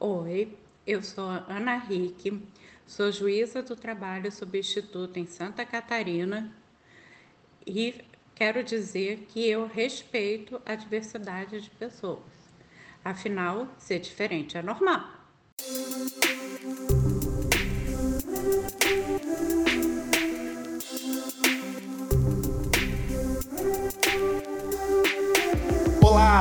Oi, eu sou Ana Rick, sou juíza do trabalho substituto em Santa Catarina e quero dizer que eu respeito a diversidade de pessoas. Afinal, ser diferente é normal.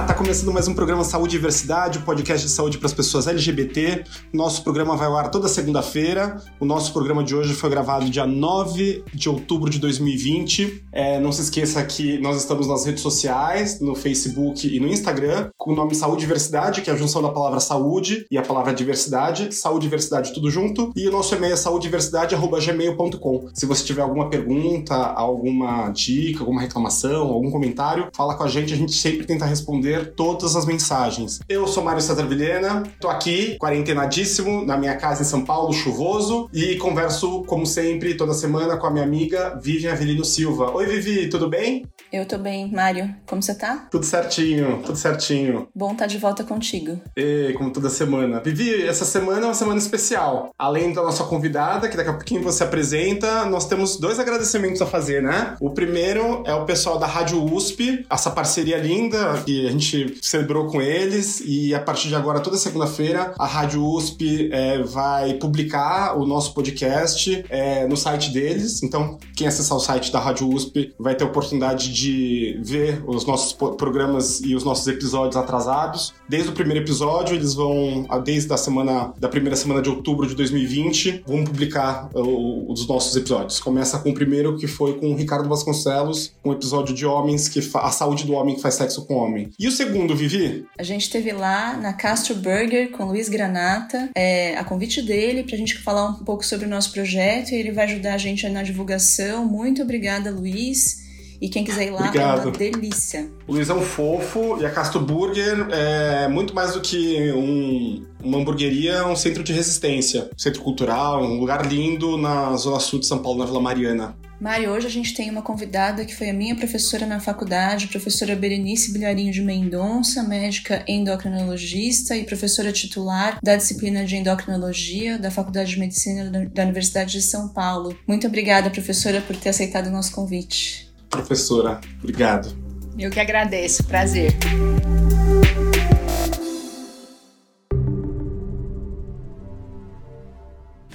Tá começando mais um programa Saúde e Diversidade, o um podcast de saúde para as pessoas LGBT. Nosso programa vai ao ar toda segunda-feira. O nosso programa de hoje foi gravado dia 9 de outubro de 2020. É, não se esqueça que nós estamos nas redes sociais, no Facebook e no Instagram, com o nome Saúde e Diversidade, que é a junção da palavra saúde e a palavra diversidade. Saúde e diversidade tudo junto. E o nosso e-mail é saudediversidade.gmail.com. Se você tiver alguma pergunta, alguma dica, alguma reclamação, algum comentário, fala com a gente, a gente sempre tenta responder responder todas as mensagens. Eu sou Mário César Vilhena, tô aqui, quarentenadíssimo, na minha casa em São Paulo, chuvoso, e converso, como sempre, toda semana com a minha amiga Vivian Avelino Silva. Oi, Vivi, tudo bem? Eu tô bem, Mário. Como você tá? Tudo certinho, tudo certinho. Bom estar tá de volta contigo. E, como toda semana. Vivi, essa semana é uma semana especial. Além da nossa convidada, que daqui a pouquinho você apresenta, nós temos dois agradecimentos a fazer, né? O primeiro é o pessoal da Rádio USP, essa parceria linda que a gente celebrou com eles e a partir de agora, toda segunda-feira, a Rádio USP é, vai publicar o nosso podcast é, no site deles. Então, quem acessar o site da Rádio USP vai ter a oportunidade de ver os nossos programas e os nossos episódios atrasados. Desde o primeiro episódio, eles vão, desde a semana, da primeira semana de outubro de 2020, vão publicar os nossos episódios. Começa com o primeiro, que foi com o Ricardo Vasconcelos, um episódio de homens que a saúde do homem que faz sexo com homem. E o segundo, Vivi? A gente esteve lá na Castro Burger com o Luiz Granata, é, a convite dele para a gente falar um pouco sobre o nosso projeto e ele vai ajudar a gente na divulgação. Muito obrigada, Luiz. E quem quiser ir lá, Obrigado. é uma delícia. O Luiz é um fofo e a Castro Burger é muito mais do que um, uma hamburgueria, é um centro de resistência, um centro cultural, um lugar lindo na zona sul de São Paulo, na Vila Mariana. Mari, hoje a gente tem uma convidada que foi a minha professora na faculdade, professora Berenice Bilharinho de Mendonça, médica endocrinologista e professora titular da disciplina de endocrinologia da Faculdade de Medicina da Universidade de São Paulo. Muito obrigada, professora, por ter aceitado o nosso convite. Professora, obrigado. Eu que agradeço, prazer.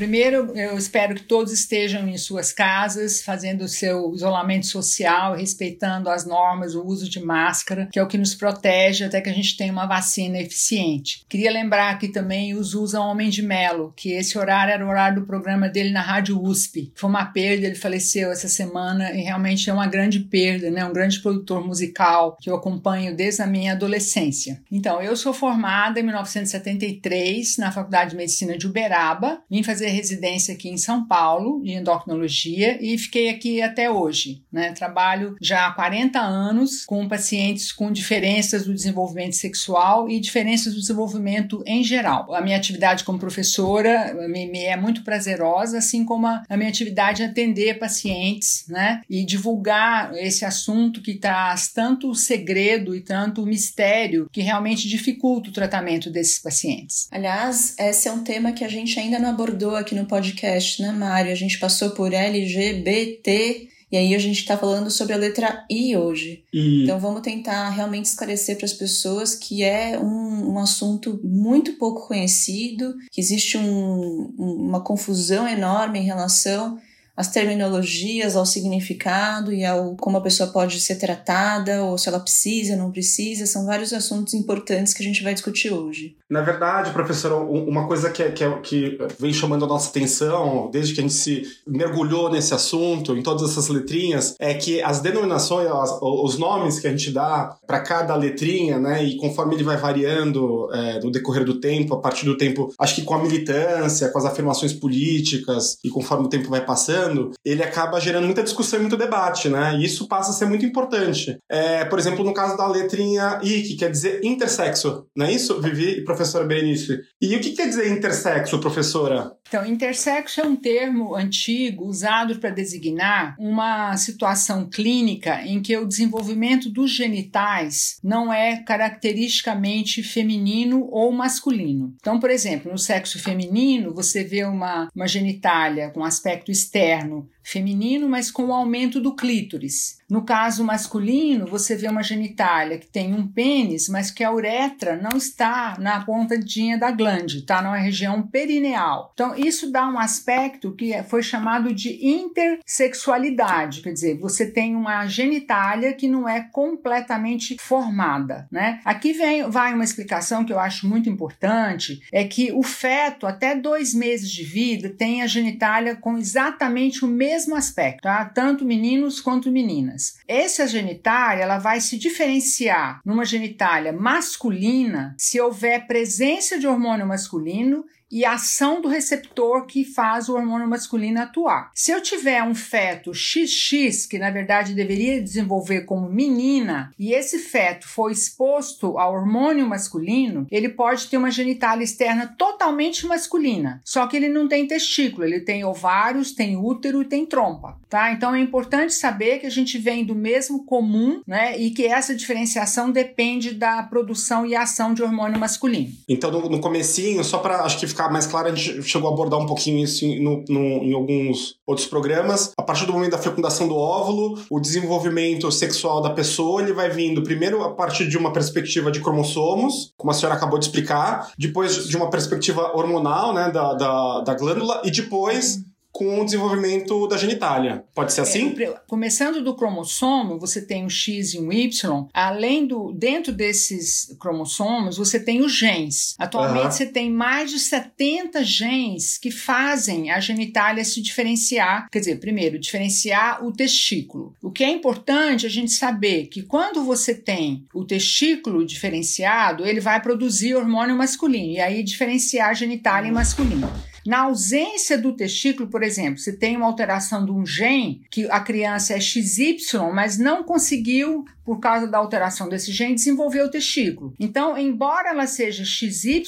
Primeiro, eu espero que todos estejam em suas casas, fazendo o seu isolamento social, respeitando as normas, o uso de máscara, que é o que nos protege até que a gente tenha uma vacina eficiente. Queria lembrar aqui também os Usa Homem de Melo, que esse horário era o horário do programa dele na Rádio USP. Foi uma perda, ele faleceu essa semana e realmente é uma grande perda, né? Um grande produtor musical que eu acompanho desde a minha adolescência. Então, eu sou formada em 1973 na Faculdade de Medicina de Uberaba, vim fazer residência aqui em São Paulo, de endocrinologia, e fiquei aqui até hoje. Né? Trabalho já há 40 anos com pacientes com diferenças do desenvolvimento sexual e diferenças do desenvolvimento em geral. A minha atividade como professora me, é muito prazerosa, assim como a, a minha atividade em atender pacientes né? e divulgar esse assunto que traz tanto segredo e tanto mistério que realmente dificulta o tratamento desses pacientes. Aliás, esse é um tema que a gente ainda não abordou aqui no podcast, né, Mário? A gente passou por LGBT e aí a gente está falando sobre a letra I hoje. Então vamos tentar realmente esclarecer para as pessoas que é um, um assunto muito pouco conhecido, que existe um, uma confusão enorme em relação as terminologias, ao significado e ao como a pessoa pode ser tratada, ou se ela precisa, não precisa, são vários assuntos importantes que a gente vai discutir hoje. Na verdade, professora, uma coisa que, que, que vem chamando a nossa atenção, desde que a gente se mergulhou nesse assunto, em todas essas letrinhas, é que as denominações, as, os nomes que a gente dá para cada letrinha, né, e conforme ele vai variando é, no decorrer do tempo, a partir do tempo, acho que com a militância, com as afirmações políticas, e conforme o tempo vai passando, ele acaba gerando muita discussão e muito debate, né? E isso passa a ser muito importante. É, por exemplo, no caso da letrinha I, que quer dizer intersexo, não é isso, Vivi e professora Berenice? E o que quer dizer intersexo, professora? Então, intersexo é um termo antigo usado para designar uma situação clínica em que o desenvolvimento dos genitais não é caracteristicamente feminino ou masculino. Então, por exemplo, no sexo feminino, você vê uma, uma genitália com aspecto externo moderno feminino, mas com o aumento do clítoris. No caso masculino, você vê uma genitália que tem um pênis, mas que a uretra não está na pontadinha da glande, está na região perineal. Então, isso dá um aspecto que foi chamado de intersexualidade, quer dizer, você tem uma genitália que não é completamente formada, né? Aqui vem vai uma explicação que eu acho muito importante, é que o feto até dois meses de vida tem a genitália com exatamente o mesmo aspecto, tá? Tanto meninos quanto meninas. Essa genitália ela vai se diferenciar numa genitália masculina se houver presença de hormônio masculino e a ação do receptor que faz o hormônio masculino atuar. Se eu tiver um feto XX, que na verdade deveria desenvolver como menina, e esse feto for exposto ao hormônio masculino, ele pode ter uma genitália externa totalmente masculina, só que ele não tem testículo, ele tem ovários, tem útero e tem trompa, tá? Então é importante saber que a gente vem do mesmo comum, né, e que essa diferenciação depende da produção e ação de hormônio masculino. Então no, no comecinho, só para acho que ficar ficar mais claro, a gente chegou a abordar um pouquinho isso em, no, no, em alguns outros programas. A partir do momento da fecundação do óvulo, o desenvolvimento sexual da pessoa ele vai vindo primeiro a partir de uma perspectiva de cromossomos, como a senhora acabou de explicar, depois de uma perspectiva hormonal, né, da, da, da glândula, e depois com o desenvolvimento da genitália. Pode ser assim? É, começando do cromossomo, você tem o X e um Y. Além do dentro desses cromossomos, você tem os genes. Atualmente uhum. você tem mais de 70 genes que fazem a genitália se diferenciar. Quer dizer, primeiro, diferenciar o testículo. O que é importante a gente saber que quando você tem o testículo diferenciado, ele vai produzir hormônio masculino e aí diferenciar a genitália masculina. Na ausência do testículo, por exemplo, se tem uma alteração de um gene que a criança é XY, mas não conseguiu por causa da alteração desse gene, desenvolveu o testículo. Então, embora ela seja XY,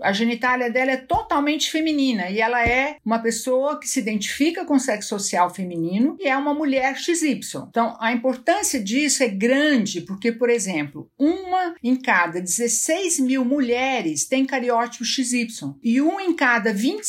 a genitália dela é totalmente feminina e ela é uma pessoa que se identifica com o sexo social feminino e é uma mulher XY. Então, a importância disso é grande porque, por exemplo, uma em cada 16 mil mulheres tem cariótipo XY e um em cada 25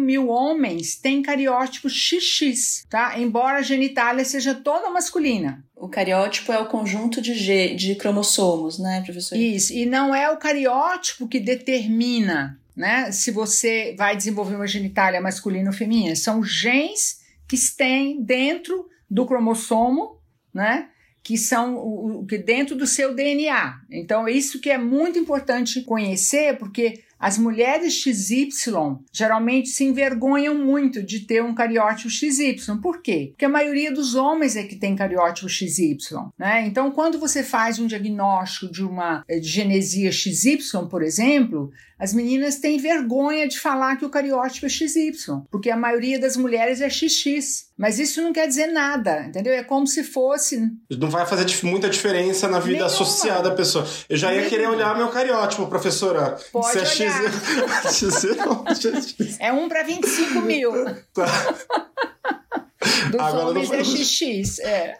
mil homens tem cariótipo XX, tá? Embora a genitália seja toda masculina. O cariótipo é o conjunto de, G, de cromossomos, né, professor? Isso, e não é o cariótipo que determina né, se você vai desenvolver uma genitália masculina ou feminina. São genes que têm dentro do cromossomo, né? Que são o, que dentro do seu DNA. Então, isso que é muito importante conhecer, porque as mulheres XY geralmente se envergonham muito de ter um cariótipo XY. Por quê? Porque a maioria dos homens é que tem cariótipo XY. Né? Então, quando você faz um diagnóstico de uma eh, de genesia XY, por exemplo, as meninas têm vergonha de falar que o cariótipo é XY, porque a maioria das mulheres é XX. Mas isso não quer dizer nada, entendeu? É como se fosse. Não vai fazer muita diferença na vida Nenhuma. associada da pessoa. Eu já ia Nenhuma. querer olhar meu cariótipo, professora. Pode se é olhar. X, é um para 25 mil. Tá. Dos Agora homens é XX, é.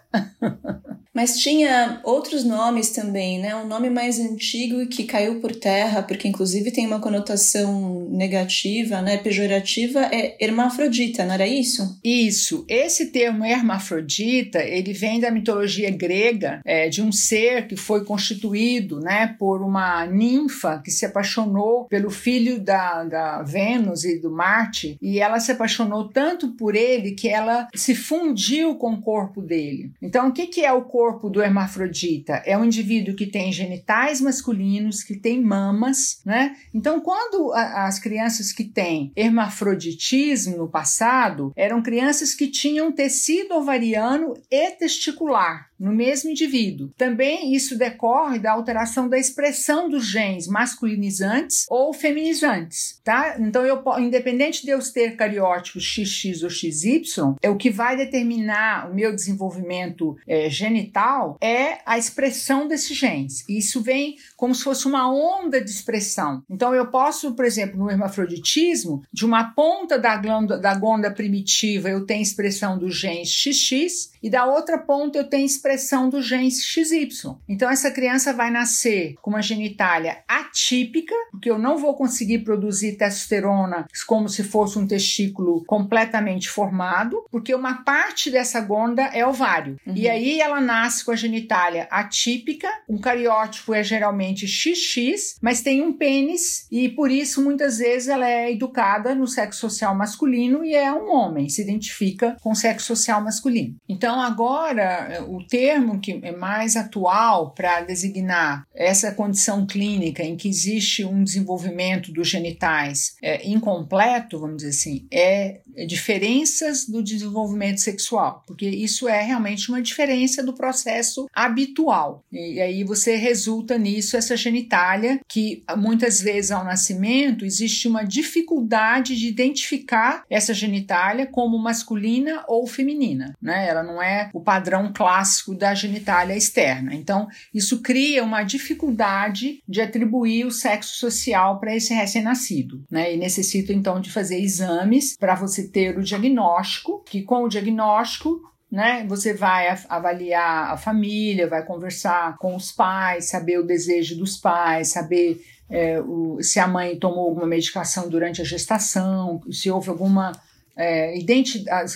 Mas tinha outros nomes também, né? Um nome mais antigo e que caiu por terra, porque inclusive tem uma conotação negativa, né? Pejorativa, é hermafrodita, não era isso? Isso. Esse termo hermafrodita, ele vem da mitologia grega, é, de um ser que foi constituído, né? Por uma ninfa que se apaixonou pelo filho da, da Vênus e do Marte, e ela se apaixonou tanto por ele que ela se fundiu com o corpo dele. Então, o que, que é o corpo corpo do hermafrodita é um indivíduo que tem genitais masculinos, que tem mamas, né? Então, quando a, as crianças que têm hermafroditismo no passado eram crianças que tinham tecido ovariano e testicular no mesmo indivíduo. Também isso decorre da alteração da expressão dos genes masculinizantes ou feminizantes, tá? Então, eu, independente de eu ter cariótipos XX ou XY, é o que vai determinar o meu desenvolvimento é, genital é a expressão desses genes. Isso vem como se fosse uma onda de expressão. Então, eu posso, por exemplo, no hermafroditismo, de uma ponta da glândula da gonda primitiva eu tenho expressão dos genes XX e da outra ponta eu tenho expressão do genes XY. Então essa criança vai nascer com uma genitália atípica, porque eu não vou conseguir produzir testosterona como se fosse um testículo completamente formado, porque uma parte dessa gonda é ovário. Uhum. E aí ela nasce com a genitália atípica, um cariótipo é geralmente XX, mas tem um pênis e por isso muitas vezes ela é educada no sexo social masculino e é um homem, se identifica com o sexo social masculino. Então então, agora, o termo que é mais atual para designar essa condição clínica em que existe um desenvolvimento dos genitais é, incompleto, vamos dizer assim, é diferenças do desenvolvimento sexual, porque isso é realmente uma diferença do processo habitual. E aí você resulta nisso, essa genitália, que muitas vezes ao nascimento existe uma dificuldade de identificar essa genitália como masculina ou feminina, né? Ela não é é o padrão clássico da genitália externa. Então, isso cria uma dificuldade de atribuir o sexo social para esse recém-nascido, né? E necessita então de fazer exames para você ter o diagnóstico, que com o diagnóstico né? Você vai avaliar a família, vai conversar com os pais, saber o desejo dos pais, saber é, o, se a mãe tomou alguma medicação durante a gestação, se houve alguma é,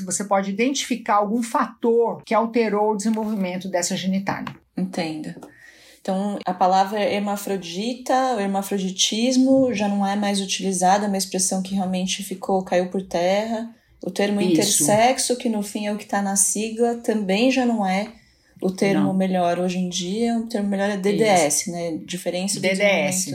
você pode identificar algum fator que alterou o desenvolvimento dessa genitália. Entenda. Então, a palavra hermafrodita, o hermafroditismo, já não é mais utilizada, é uma expressão que realmente ficou, caiu por terra. O termo Isso. intersexo, que no fim é o que está na sigla, também já não é o termo não. melhor hoje em dia. O termo melhor é DDS, Isso. né? Diferença do DDS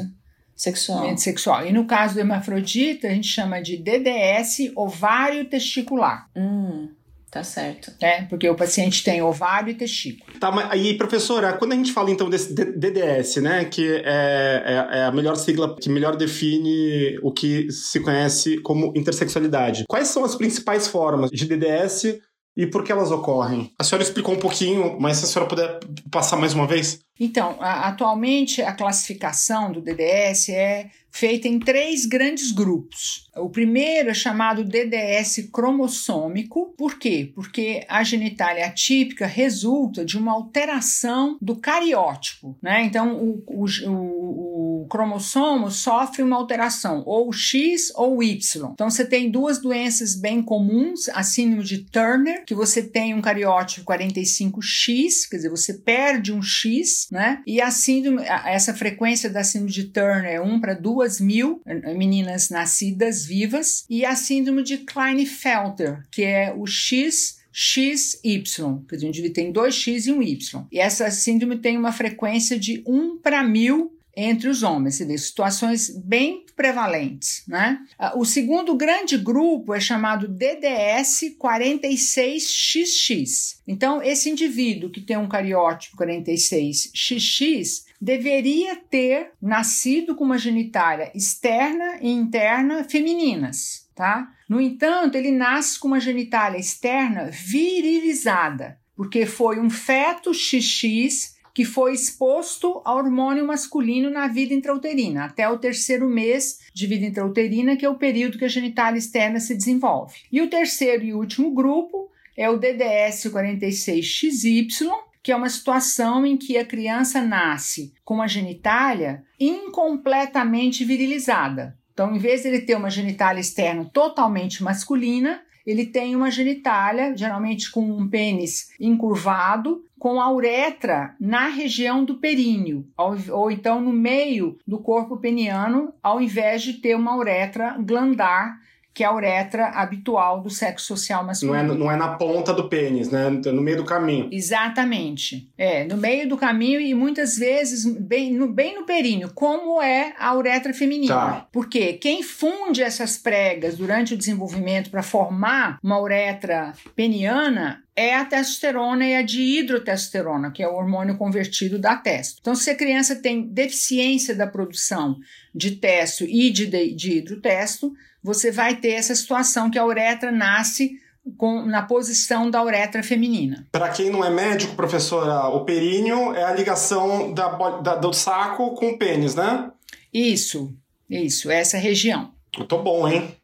sexual. sexual. E no caso do hermafrodita, a gente chama de DDS ovário testicular. Hum. Tá certo. É, porque o paciente tem ovário e testículo. Tá, mas aí, professora, quando a gente fala então desse DDS, né, que é, é, é, a melhor sigla que melhor define o que se conhece como intersexualidade, quais são as principais formas de DDS e por que elas ocorrem? A senhora explicou um pouquinho, mas se a senhora puder passar mais uma vez? Então, a, atualmente a classificação do DDS é feita em três grandes grupos. O primeiro é chamado DDS cromossômico. Por quê? Porque a genitália atípica resulta de uma alteração do cariótipo, né? Então, o, o, o, o cromossomo sofre uma alteração, ou X ou Y. Então, você tem duas doenças bem comuns, a síndrome de Turner, que você tem um cariótipo 45X, quer dizer, você perde um X, né? E a síndrome, essa frequência da síndrome de Turner é 1 para 2 mil eh, meninas nascidas vivas, e a síndrome de Klinefelter, que é o X XY, quer dizer, o indivíduo tem dois X e um Y. E essa síndrome tem uma frequência de 1 para mil entre os homens, você vê, situações bem prevalentes. Né? Ah, o segundo grande grupo é chamado DDS 46XX. Então, esse indivíduo que tem um cariótipo 46XX deveria ter nascido com uma genitália externa e interna femininas. Tá? No entanto, ele nasce com uma genitália externa virilizada, porque foi um feto XX que foi exposto ao hormônio masculino na vida intrauterina, até o terceiro mês de vida intrauterina, que é o período que a genitália externa se desenvolve. E o terceiro e último grupo é o DDS 46XY, que é uma situação em que a criança nasce com uma genitália incompletamente virilizada. Então, em vez de ele ter uma genitália externa totalmente masculina, ele tem uma genitália, geralmente com um pênis encurvado, com a uretra na região do períneo, ou, ou então no meio do corpo peniano, ao invés de ter uma uretra glandar que é a uretra habitual do sexo social masculino. Não é, não é na ponta do pênis, né? No meio do caminho. Exatamente. É, no meio do caminho e muitas vezes bem no, bem no períneo, como é a uretra feminina. Tá. Porque quem funde essas pregas durante o desenvolvimento para formar uma uretra peniana é a testosterona e a dihidrotestosterona, que é o hormônio convertido da testo. Então, se a criança tem deficiência da produção de testo e de dihidrotesto, você vai ter essa situação que a uretra nasce com, na posição da uretra feminina. Para quem não é médico, professora, o períneo é a ligação da, da, do saco com o pênis, né? Isso, isso, essa região. Eu tô bom, hein?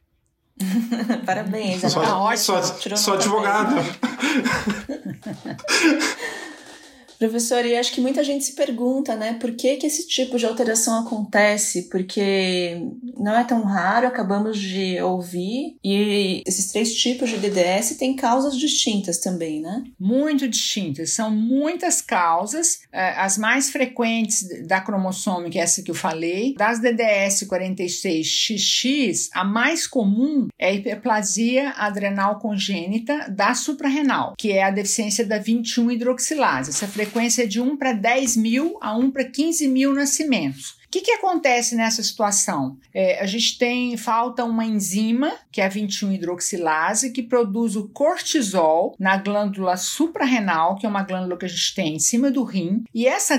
Parabéns, sou, tá ótimo. Sou, sou advogado. Professor, e acho que muita gente se pergunta, né, por que, que esse tipo de alteração acontece? Porque não é tão raro, acabamos de ouvir, e esses três tipos de DDS têm causas distintas também, né? Muito distintas, são muitas causas, é, as mais frequentes da cromossômica, é essa que eu falei, das DDS 46XX, a mais comum é a hiperplasia adrenal congênita da suprarrenal, que é a deficiência da 21 hidroxilase. Essa frequência de 1 para 10 mil a 1 para 15 mil nascimentos. O que, que acontece nessa situação? É, a gente tem, falta uma enzima, que é a 21-hidroxilase, que produz o cortisol na glândula suprarrenal, que é uma glândula que a gente tem em cima do rim, e essa,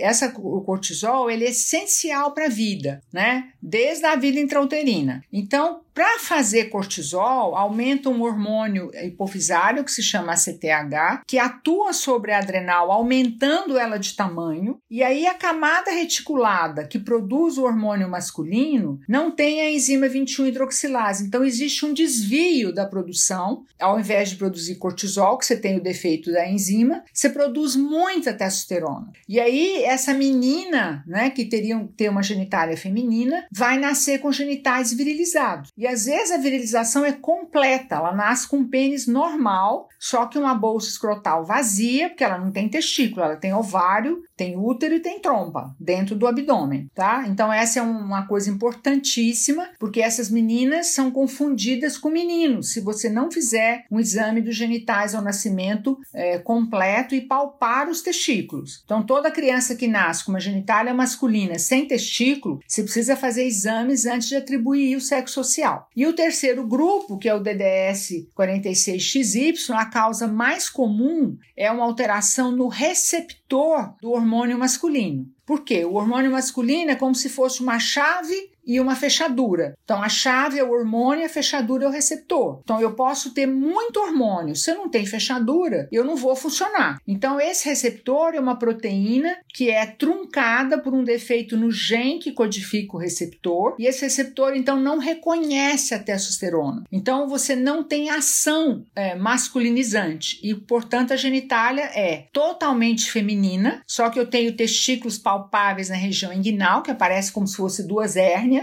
essa o cortisol ele é essencial para a vida, né? Desde a vida intrauterina. Então, para fazer cortisol, aumenta um hormônio hipofisário que se chama ACTH, que atua sobre a adrenal, aumentando ela de tamanho, e aí a camada reticulada que produz o hormônio masculino não tem a enzima 21 hidroxilase. Então existe um desvio da produção. Ao invés de produzir cortisol, que você tem o defeito da enzima, você produz muita testosterona. E aí essa menina, né, que teria ter uma genitália feminina, vai nascer com genitais virilizados. E às vezes a virilização é completa, ela nasce com um pênis normal, só que uma bolsa escrotal vazia, porque ela não tem testículo, ela tem ovário, tem útero e tem trompa dentro do abdômen, tá? Então essa é uma coisa importantíssima, porque essas meninas são confundidas com meninos. Se você não fizer um exame dos genitais ao nascimento é, completo e palpar os testículos. Então toda criança que nasce com uma genitália masculina sem testículo, você precisa fazer exames antes de atribuir o sexo social. E o terceiro grupo, que é o DDS 46XY, a causa mais comum é uma alteração no receptor do hormônio masculino. Por quê? O hormônio masculino é como se fosse uma chave e uma fechadura. Então, a chave é o hormônio, a fechadura é o receptor. Então, eu posso ter muito hormônio. Se eu não tenho fechadura, eu não vou funcionar. Então, esse receptor é uma proteína que é truncada por um defeito no gene que codifica o receptor, e esse receptor, então, não reconhece a testosterona. Então, você não tem ação é, masculinizante, e, portanto, a genitália é totalmente feminina, só que eu tenho testículos palpáveis na região inguinal, que aparece como se fosse duas hérnias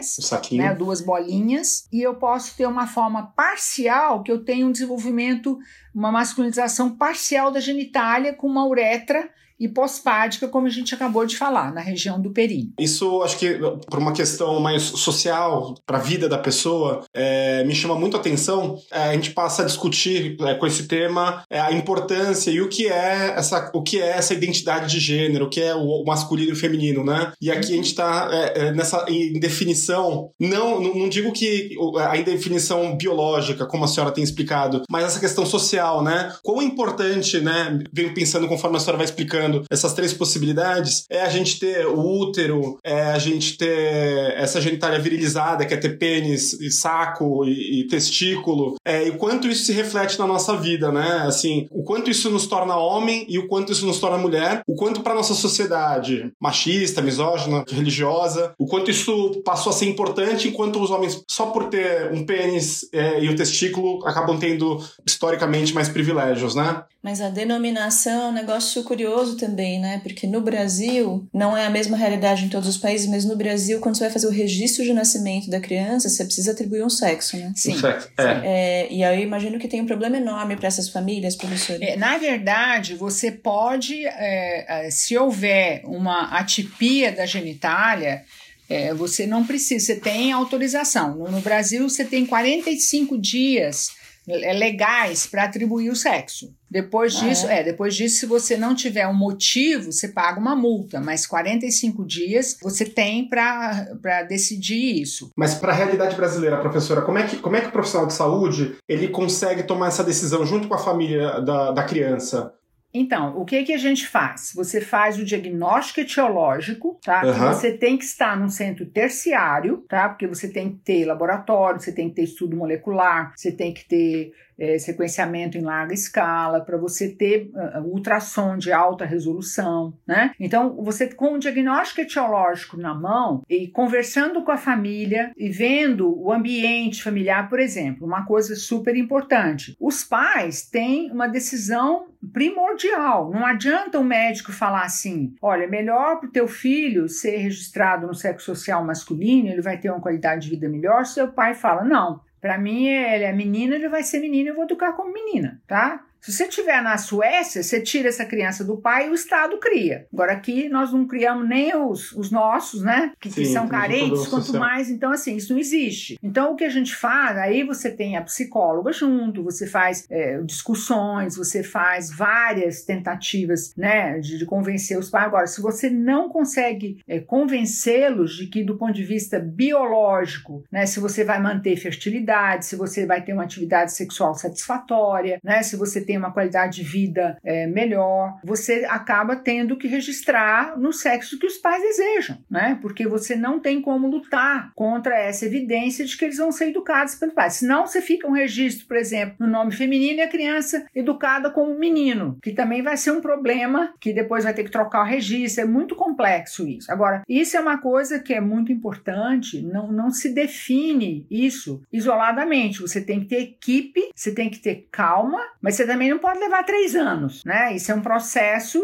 né, duas bolinhas, e eu posso ter uma forma parcial, que eu tenho um desenvolvimento, uma masculinização parcial da genitália com uma uretra e pós-pádica, como a gente acabou de falar, na região do períneo. Isso, acho que por uma questão mais social, para a vida da pessoa, é, me chama muito a atenção. É, a gente passa a discutir é, com esse tema é, a importância e o que é essa, o que é essa identidade de gênero, o que é o masculino e o feminino, né? E aqui a gente está é, é, nessa em definição, não, não digo que a indefinição biológica, como a senhora tem explicado, mas essa questão social, né? Quão importante, né? Venho pensando conforme a senhora vai explicando essas três possibilidades, é a gente ter o útero, é a gente ter essa genitália virilizada, que é ter pênis, e saco e, e testículo, é, e o quanto isso se reflete na nossa vida, né? Assim, o quanto isso nos torna homem e o quanto isso nos torna mulher, o quanto para nossa sociedade machista, misógina, religiosa, o quanto isso passou a ser importante, enquanto os homens, só por ter um pênis é, e o testículo, acabam tendo historicamente mais privilégios, né? Mas a denominação é um negócio curioso também, né? Porque no Brasil, não é a mesma realidade em todos os países, mas no Brasil, quando você vai fazer o registro de nascimento da criança, você precisa atribuir um sexo, né? Sim. Um sexo, é. é. E aí eu imagino que tem um problema enorme para essas famílias, professor. É, na verdade, você pode, é, é, se houver uma atipia da genitália, É, você não precisa, você tem autorização. No, no Brasil, você tem 45 dias legais para atribuir o sexo. Depois ah, disso, é? é? depois disso, se você não tiver um motivo, você paga uma multa, mas 45 dias você tem para decidir isso. Mas para a realidade brasileira, professora, como é, que, como é que o profissional de saúde ele consegue tomar essa decisão junto com a família da, da criança? Então, o que que a gente faz? Você faz o diagnóstico etiológico, tá? Uhum. Você tem que estar num centro terciário, tá? Porque você tem que ter laboratório, você tem que ter estudo molecular, você tem que ter é, sequenciamento em larga escala, para você ter uh, ultrassom de alta resolução, né? Então, você com o diagnóstico etiológico na mão e conversando com a família e vendo o ambiente familiar, por exemplo, uma coisa super importante. Os pais têm uma decisão primordial. Não adianta o médico falar assim: olha, melhor para o teu filho ser registrado no sexo social masculino, ele vai ter uma qualidade de vida melhor. Seu pai fala: não, para mim, ele é menina, ele vai ser menina, eu vou educar como menina, tá? Se você estiver na Suécia, você tira essa criança do pai e o Estado cria. Agora aqui nós não criamos nem os, os nossos, né? Que, Sim, que são carentes, quanto social. mais. Então, assim, isso não existe. Então, o que a gente faz, aí você tem a psicóloga junto, você faz é, discussões, você faz várias tentativas, né? De, de, convencer os pais. Agora, se você não consegue é, convencê-los de que, do ponto de vista biológico, né? Se você vai manter fertilidade, se você vai ter uma atividade sexual satisfatória, né? Se você tem tem uma qualidade de vida é, melhor, você acaba tendo que registrar no sexo que os pais desejam, né? Porque você não tem como lutar contra essa evidência de que eles vão ser educados pelos pais. Senão você fica um registro, por exemplo, no nome feminino e a criança educada como menino, que também vai ser um problema que depois vai ter que trocar o registro. É muito complexo isso. Agora, isso é uma coisa que é muito importante, não, não se define isso isoladamente. Você tem que ter equipe, você tem que ter calma, mas você também também não pode levar três anos, né? Isso é um processo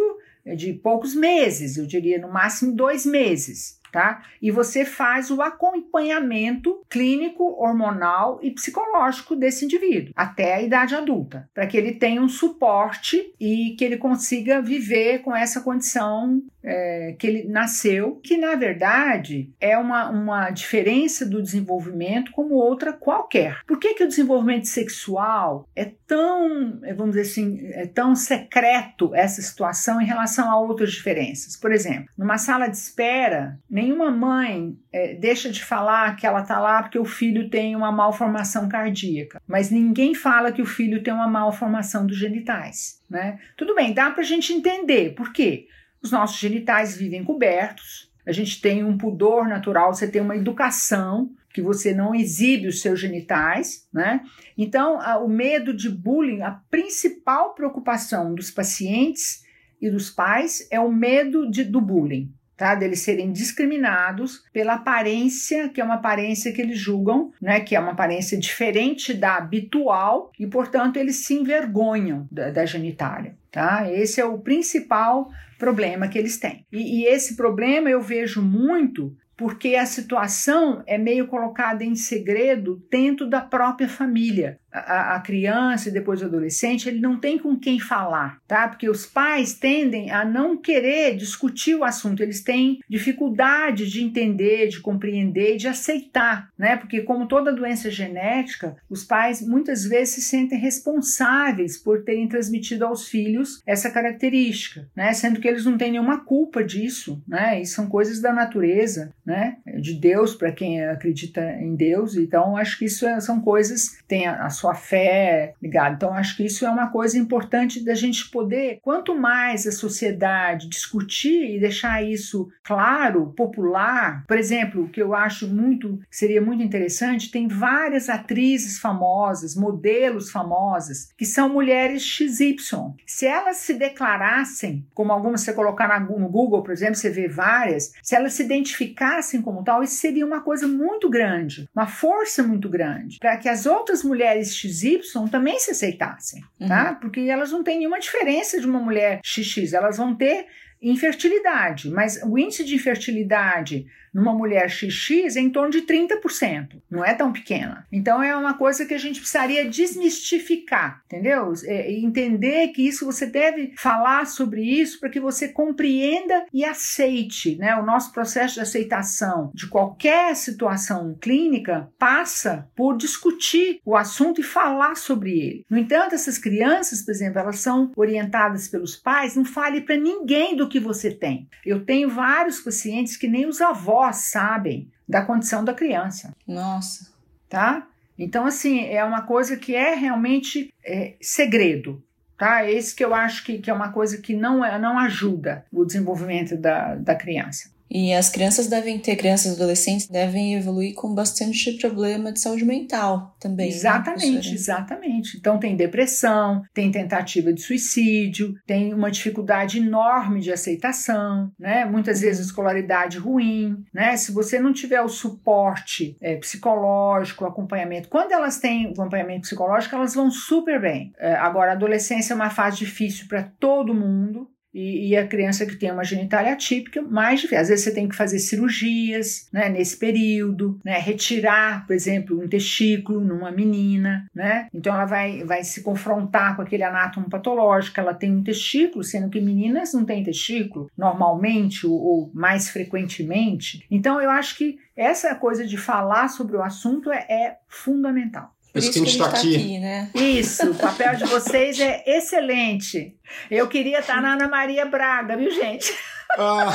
de poucos meses, eu diria no máximo dois meses tá? E você faz o acompanhamento clínico, hormonal e psicológico desse indivíduo até a idade adulta, para que ele tenha um suporte e que ele consiga viver com essa condição é, que ele nasceu, que na verdade é uma, uma diferença do desenvolvimento como outra qualquer. Por que, que o desenvolvimento sexual é tão, vamos dizer assim, é tão secreto essa situação em relação a outras diferenças? Por exemplo, numa sala de espera, Nenhuma mãe é, deixa de falar que ela está lá porque o filho tem uma malformação cardíaca, mas ninguém fala que o filho tem uma malformação dos genitais. Né? Tudo bem, dá para a gente entender por quê. Os nossos genitais vivem cobertos, a gente tem um pudor natural, você tem uma educação que você não exibe os seus genitais, né? Então, a, o medo de bullying, a principal preocupação dos pacientes e dos pais é o medo de, do bullying tá? Deles serem discriminados pela aparência, que é uma aparência que eles julgam, né? Que é uma aparência diferente da habitual e, portanto, eles se envergonham da, da genitália, tá? Esse é o principal problema que eles têm. E, e esse problema eu vejo muito porque a situação é meio colocada em segredo dentro da própria família a, a, criança e depois o adolescente, ele não tem com quem falar, tá? Porque os pais tendem a não querer discutir o assunto, eles têm dificuldade de entender, de compreender, de aceitar, né? Porque como toda doença genética, os pais muitas vezes se sentem responsáveis por terem transmitido aos filhos essa característica, né? Sendo que eles não têm nenhuma culpa disso, né? E são coisas da natureza, né? De Deus para quem acredita em Deus. Então acho que isso é, são coisas tem a, a sua fé ligada. Então, acho que isso é uma coisa importante da gente poder, quanto mais a sociedade discutir e deixar isso claro, popular. Por exemplo, o que eu acho muito, seria muito interessante, tem várias atrizes famosas, modelos famosas, que são mulheres XY. Se elas se declarassem, como algumas você colocar no Google, por exemplo, você vê várias, se elas se identificassem como tal, isso seria uma coisa muito grande, uma força muito grande, para que as outras mulheres mulheres XY também se aceitassem, tá? Uhum. Porque elas não têm nenhuma diferença de uma mulher XX, elas vão ter infertilidade, mas o índice de infertilidade numa mulher XX é em torno de 30%. Não é tão pequena. Então é uma coisa que a gente precisaria desmistificar, entendeu? É, entender que isso você deve falar sobre isso para que você compreenda e aceite, né? O nosso processo de aceitação de qualquer situação clínica passa por discutir o assunto e falar sobre ele. No entanto, essas crianças, por exemplo, elas são orientadas pelos pais, não fale para ninguém do que você tem. Eu tenho vários pacientes que nem os avós avós sabem da condição da criança. Nossa. Tá? Então, assim, é uma coisa que é realmente é, segredo. Tá? Esse que eu acho que, que é uma coisa que não, é, não ajuda o desenvolvimento da, da criança. E as crianças devem ter, crianças e adolescentes devem evoluir com bastante problema de saúde mental também. Né, exatamente, né, exatamente. Então tem depressão, tem tentativa de suicídio, tem uma dificuldade enorme de aceitação, né? Muitas vezes escolaridade ruim, né? Se você não tiver o suporte é, psicológico, acompanhamento, quando elas têm acompanhamento psicológico, elas vão super bem. É, agora, a adolescência é uma fase difícil para todo mundo, e, e, a criança que tem uma genitália atípica, mais difícil. Às vezes você tem que fazer cirurgias né, nesse período, né, retirar, por exemplo, um testículo numa menina, né? Então ela vai, vai se confrontar com aquele anátomo patológico, ela tem um testículo, sendo que meninas não têm testículo normalmente ou, ou mais frequentemente. Então eu acho que essa coisa de falar sobre o assunto é, é fundamental. Por isso, que a gente está tá aqui. aqui né? Isso, o papel de vocês é excelente. Eu queria estar na Ana Maria Braga, viu, gente? Ah.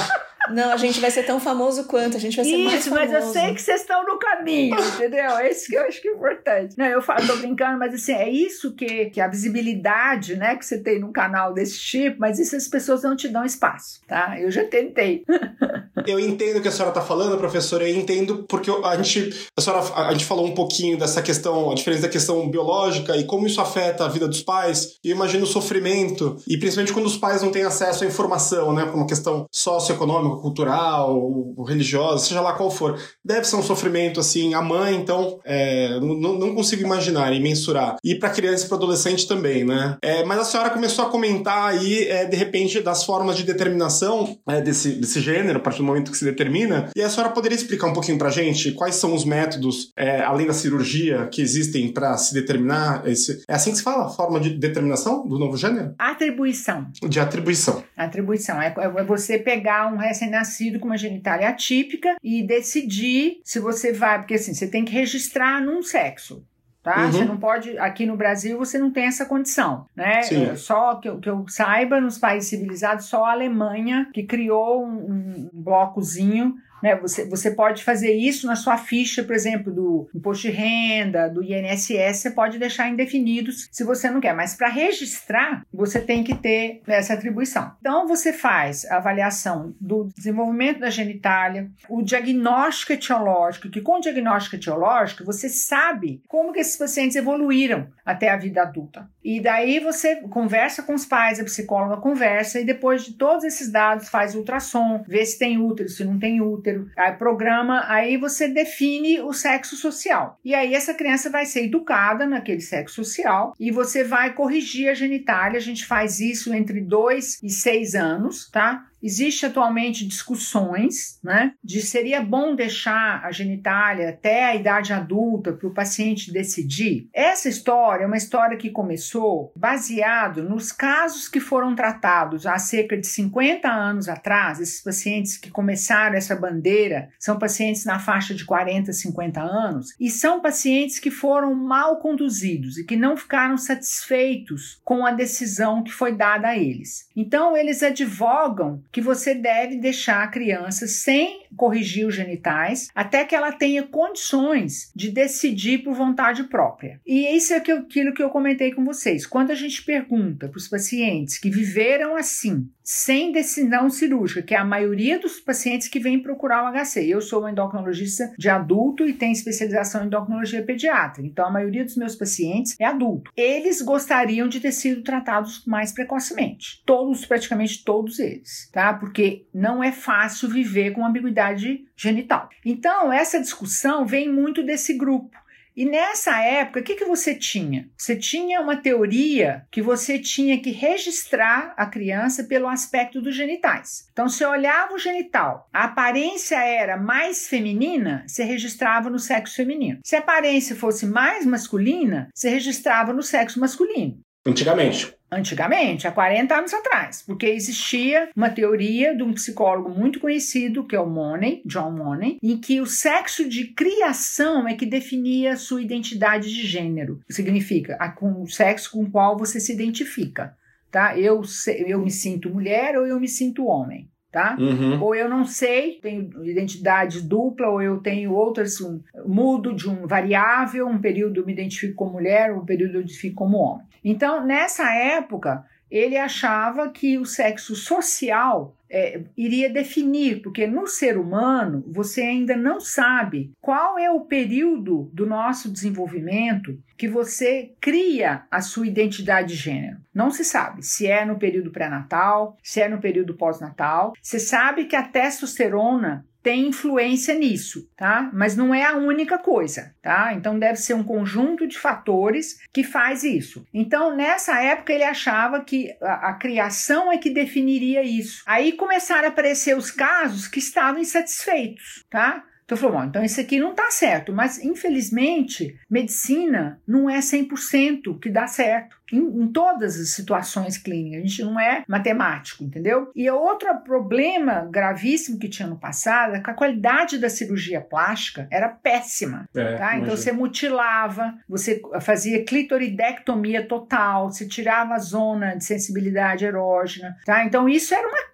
Não, a gente vai ser tão famoso quanto, a gente vai ser Isso, mais famoso. mas eu sei que vocês estão no caminho, entendeu? É isso que eu acho que é importante. Não, eu falo, tô brincando, mas assim, é isso que, que a visibilidade, né, que você tem num canal desse tipo, mas isso as pessoas não te dão espaço, tá? Eu já tentei. eu entendo o que a senhora tá falando, professora, eu entendo porque a gente, a senhora, a gente falou um pouquinho dessa questão, a diferença da questão biológica e como isso afeta a vida dos pais. Eu imagino o sofrimento, e principalmente quando os pais não têm acesso à informação, né, por uma questão socioeconômica, cultural, religiosa, seja lá qual for, deve ser um sofrimento assim. A mãe, então, é, não, não consigo imaginar e mensurar. E para criança e para adolescente também, né? É, mas a senhora começou a comentar aí, é, de repente, das formas de determinação é, desse, desse gênero, a partir do momento que se determina. E a senhora poderia explicar um pouquinho pra gente quais são os métodos, é, além da cirurgia, que existem para se determinar? Esse, é assim que se fala? Forma de determinação do novo gênero? Atribuição. De atribuição. Atribuição. É, é você pegar um recém recém-nascido com uma genitália atípica e decidir se você vai, porque assim, você tem que registrar num sexo. Tá? Uhum. Você não pode, aqui no Brasil, você não tem essa condição, né? É, só que eu, que eu saiba, nos países civilizados, só a Alemanha que criou um, um blocozinho né? Você, você pode fazer isso na sua ficha, por exemplo, do imposto de renda, do INSS, você pode deixar indefinidos se você não quer, mas para registrar, você tem que ter essa atribuição. Então, você faz a avaliação do desenvolvimento da genitália, o diagnóstico etiológico, que com o diagnóstico etiológico você sabe como que esses pacientes evoluíram até a vida adulta. E daí você conversa com os pais, a psicóloga conversa, e depois de todos esses dados faz ultrassom, vê se tem útero, se não tem útero, aí programa, aí você define o sexo social. E aí essa criança vai ser educada naquele sexo social e você vai corrigir a genitália. A gente faz isso entre 2 e 6 anos, tá? Existe atualmente discussões, né, de seria bom deixar a genitália até a idade adulta para o paciente decidir. Essa história é uma história que começou baseado nos casos que foram tratados há cerca de 50 anos atrás. Esses pacientes que começaram essa bandeira são pacientes na faixa de 40, 50 anos e são pacientes que foram mal conduzidos e que não ficaram satisfeitos com a decisão que foi dada a eles. Então eles advogam que você deve deixar a criança sem corrigir os genitais até que ela tenha condições de decidir por vontade própria. E isso é aquilo que eu comentei com vocês. Quando a gente pergunta para os pacientes que viveram assim, sem decisão cirúrgica, que é a maioria dos pacientes que vêm procurar o HC. Eu sou endocrinologista de adulto e tenho especialização em endocrinologia pediátrica, então a maioria dos meus pacientes é adulto. Eles gostariam de ter sido tratados mais precocemente. Todos, praticamente todos eles, tá? Porque não é fácil viver com ambiguidade genital. Então, essa discussão vem muito desse grupo E nessa época, o que, que você tinha? Você tinha uma teoria que você tinha que registrar a criança pelo aspecto dos genitais. Então, se olhava o genital, a aparência era mais feminina, você registrava no sexo feminino. Se a aparência fosse mais masculina, você registrava no sexo masculino. Antigamente. Antigamente, há 40 anos atrás, porque existia uma teoria de um psicólogo muito conhecido, que é o Money, John Money, em que o sexo de criação é que definia sua identidade de gênero. Significa a, com, o sexo com o qual você se identifica. Tá? Eu, eu me sinto mulher ou eu me sinto homem tá? Uhum. Ou eu não sei, tenho identidade dupla, ou eu tenho outras, um, mudo de um variável, um período eu me identifico como mulher, um período eu me identifico como homem. Então, nessa época, ele achava que o sexo social é, iria definir, porque no ser humano você ainda não sabe qual é o período do nosso desenvolvimento que você cria a sua identidade de gênero. Não se sabe se é no período pré-natal, se é no período pós-natal. Você sabe que a testosterona tem influência nisso, tá? Mas não é a única coisa, tá? Então deve ser um conjunto de fatores que faz isso. Então nessa época ele achava que a, a criação é que definiria isso. Aí começaram a aparecer os casos que estavam insatisfeitos, tá? Então falou, bom, então isso aqui não está certo, mas infelizmente medicina não é 100% que dá certo. Em, em, todas as situações clínicas, a gente não é matemático, entendeu? E outro problema gravíssimo que tinha no passado é que a qualidade da cirurgia plástica era péssima, é, tá? Então você mutilava, você fazia clitoridectomia total, você tirava a zona de sensibilidade erógena, tá? Então isso era uma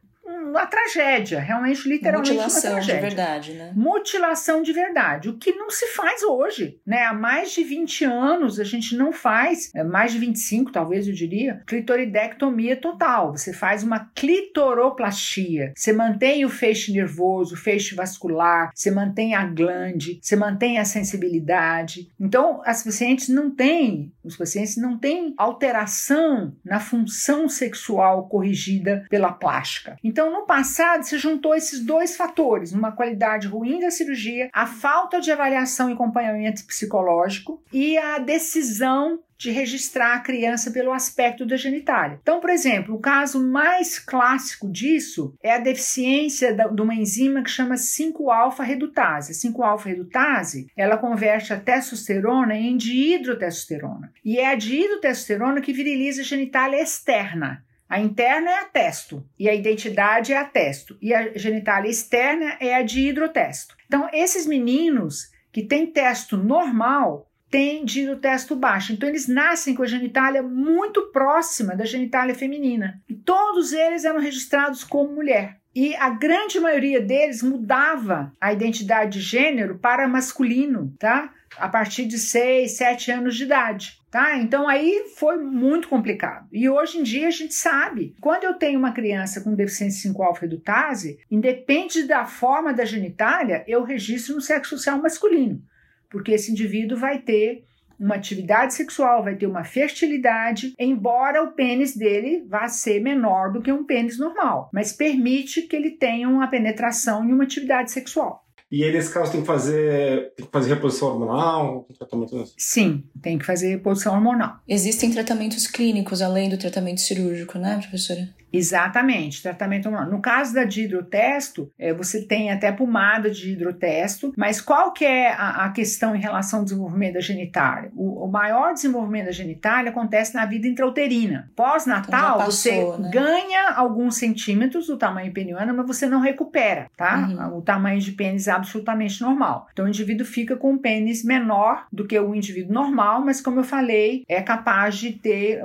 uma tragédia, realmente, literalmente Mutilação uma tragédia. de verdade, né? Mutilação de verdade, o que não se faz hoje, né? Há mais de 20 anos a gente não faz, é, mais de 25 talvez eu diria, clitoridectomia total. Você faz uma clitoroplastia, você mantém o feixe nervoso, o feixe vascular, você mantém a glande, você mantém a sensibilidade. Então, as pacientes não têm, os pacientes não têm alteração na função sexual corrigida pela plástica. Então, no passado, se juntou esses dois fatores, uma qualidade ruim da cirurgia, a falta de avaliação e acompanhamento psicológico e a decisão de registrar a criança pelo aspecto da genitália. Então, por exemplo, o caso mais clássico disso é a deficiência de uma enzima que chama 5-alfa-redutase. A 5-alfa-redutase, ela converte a testosterona em dihidrotestosterona. E é a dihidrotestosterona que viriliza a genitália externa. A interna é a testo e a identidade é a testo e a genitália externa é a de hidrotesto. Então, esses meninos que têm testo normal têm de hidrotesto baixo. Então, eles nascem com a genitália muito próxima da genitália feminina. E todos eles eram registrados como mulher. E a grande maioria deles mudava a identidade de gênero para masculino, tá? A partir de 6, 7 anos de idade. Tá? Então aí foi muito complicado. E hoje em dia a gente sabe, quando eu tenho uma criança com deficiência 5-alfa-redutase, independe da forma da genitália, eu registro no sexo social masculino, porque esse indivíduo vai ter uma atividade sexual, vai ter uma fertilidade, embora o pênis dele vá ser menor do que um pênis normal, mas permite que ele tenha uma penetração em uma atividade sexual. E aí, nesse caso, tem que fazer, tem que fazer reposição hormonal? Tratamento assim? Sim, tem que fazer reposição hormonal. Existem tratamentos clínicos além do tratamento cirúrgico, né, professora? Exatamente, tratamento hormonal. No caso da de hidrotesto, é, você tem até pomada de hidrotesto, mas qual que é a, a questão em relação ao desenvolvimento da genitália? O, o, maior desenvolvimento da genitália acontece na vida intrauterina. Pós-natal, então você né? ganha alguns centímetros do tamanho peniano, mas você não recupera, tá? Uhum. O tamanho de pênis é absolutamente normal. Então o indivíduo fica com um pênis menor do que o indivíduo normal, mas como eu falei, é capaz de ter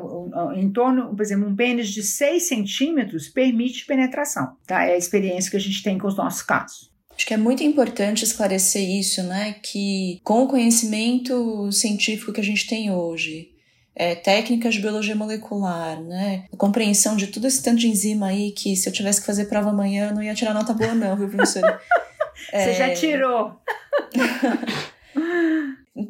em torno, por exemplo, um pênis de 6 centímetros centímetros permite penetração, tá? É a experiência que a gente tem com os nossos casos. Acho que é muito importante esclarecer isso, né? Que com o conhecimento científico que a gente tem hoje, é, técnicas de biologia molecular, né? A compreensão de tudo esse tanto de enzima aí que se eu tivesse que fazer prova amanhã não ia tirar nota boa, não, viu, professora? Você já tirou.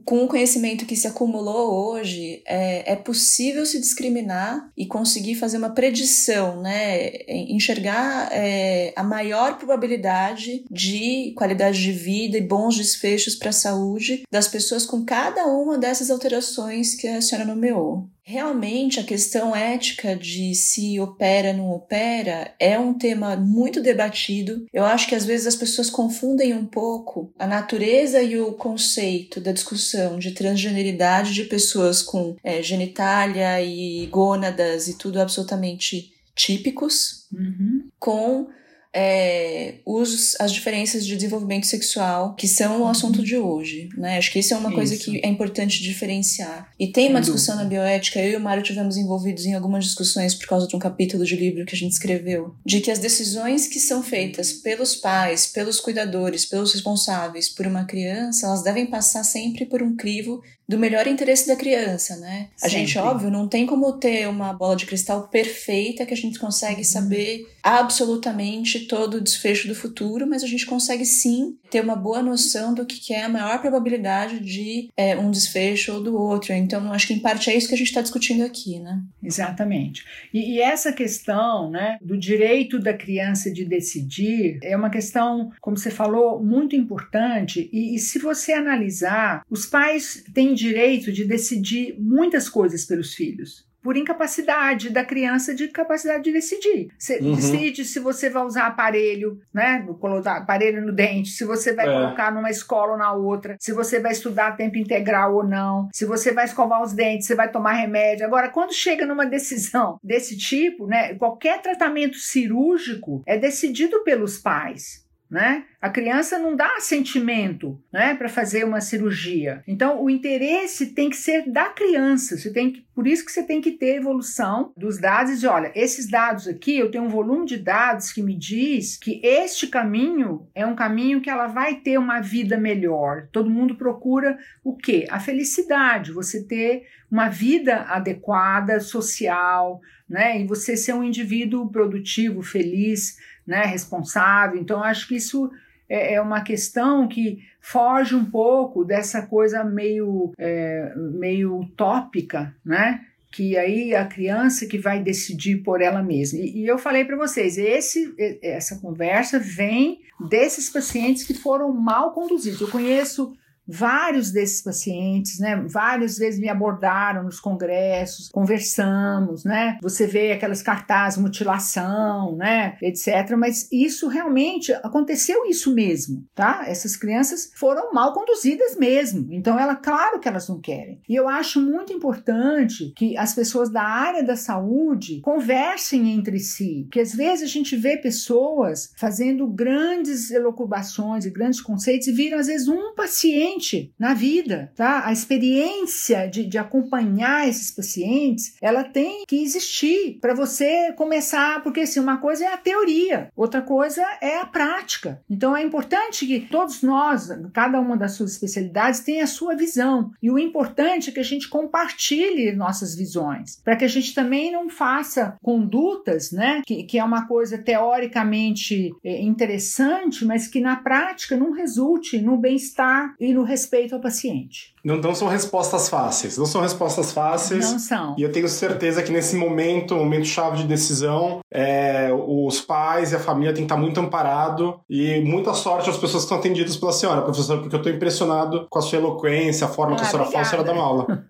com o conhecimento que se acumulou hoje, é, é possível se discriminar e conseguir fazer uma predição, né? Enxergar é, a maior probabilidade de qualidade de vida e bons desfechos para a saúde das pessoas com cada uma dessas alterações que a senhora nomeou. Realmente, a questão ética de se opera ou não opera é um tema muito debatido. Eu acho que às vezes as pessoas confundem um pouco a natureza e o conceito da discussão de transgeneridade de pessoas com é, genitália e gônadas e tudo absolutamente típicos uhum. com é, os, as diferenças de desenvolvimento sexual, que são o assunto de hoje. Né? Acho que isso é uma isso. coisa que é importante diferenciar. E tem uma discussão na bioética, eu e o Mário tivemos envolvidos em algumas discussões por causa de um capítulo de livro que a gente escreveu, de que as decisões que são feitas pelos pais, pelos cuidadores, pelos responsáveis por uma criança, elas devem passar sempre por um crivo do melhor interesse da criança, né? A gente, óbvio, não tem como ter uma bola de cristal perfeita que a gente consegue uhum. saber absolutamente todo o desfecho do futuro, mas a gente consegue sim ter uma boa noção do que é a maior probabilidade de é, um desfecho ou do outro. Então, acho que em parte é isso que a gente está discutindo aqui, né? Exatamente. E, e essa questão, né, do direito da criança de decidir é uma questão, como você falou, muito importante. E, e se você analisar, os pais têm direito de decidir muitas coisas pelos filhos por incapacidade da criança de capacidade de decidir. Você uhum. decide se você vai usar aparelho, né? Colocar aparelho no dente, se você vai é. colocar numa escola ou na outra, se você vai estudar tempo integral ou não, se você vai escovar os dentes, se vai tomar remédio. Agora, quando chega numa decisão desse tipo, né? Qualquer tratamento cirúrgico é decidido pelos pais né? A criança não dá sentimento, né, para fazer uma cirurgia. Então, o interesse tem que ser da criança. Você tem que, por isso que você tem que ter evolução dos dados e olha, esses dados aqui, eu tenho um volume de dados que me diz que este caminho é um caminho que ela vai ter uma vida melhor. Todo mundo procura o quê? A felicidade, você ter uma vida adequada, social, né? E você ser um indivíduo produtivo, feliz, né, responsável. Então, acho que isso é, é, uma questão que foge um pouco dessa coisa meio, é, meio utópica, né? Que aí a criança que vai decidir por ela mesma. E, e eu falei para vocês, esse, essa conversa vem desses pacientes que foram mal conduzidos. Eu conheço Vários desses pacientes, né, várias vezes me abordaram nos congressos, conversamos, né? Você vê aquelas cartazes, mutilação, né, etc. Mas isso realmente aconteceu isso mesmo, tá? Essas crianças foram mal conduzidas mesmo. Então, ela, claro que elas não querem. E eu acho muito importante que as pessoas da área da saúde conversem entre si, porque às vezes a gente vê pessoas fazendo grandes elucubações e grandes conceitos e viram às vezes um paciente paciente na vida, tá? A experiência de, de acompanhar esses pacientes, ela tem que existir para você começar, porque assim, uma coisa é a teoria, outra coisa é a prática. Então é importante que todos nós, cada uma das suas especialidades, tenha a sua visão. E o importante é que a gente compartilhe nossas visões, para que a gente também não faça condutas, né? Que, que é uma coisa teoricamente é, interessante, mas que na prática não resulte no bem-estar e no respeito ao paciente. Não, não são respostas fáceis. Não são respostas fáceis. Não são. E eu tenho certeza que nesse momento, momento chave de decisão, é, os pais e a família têm que estar muito amparado e muita sorte às pessoas que estão atendidas pela senhora, professora, porque eu estou impressionado com a sua eloquência, a forma ah, que a senhora obrigada. fala, a senhora dá uma aula.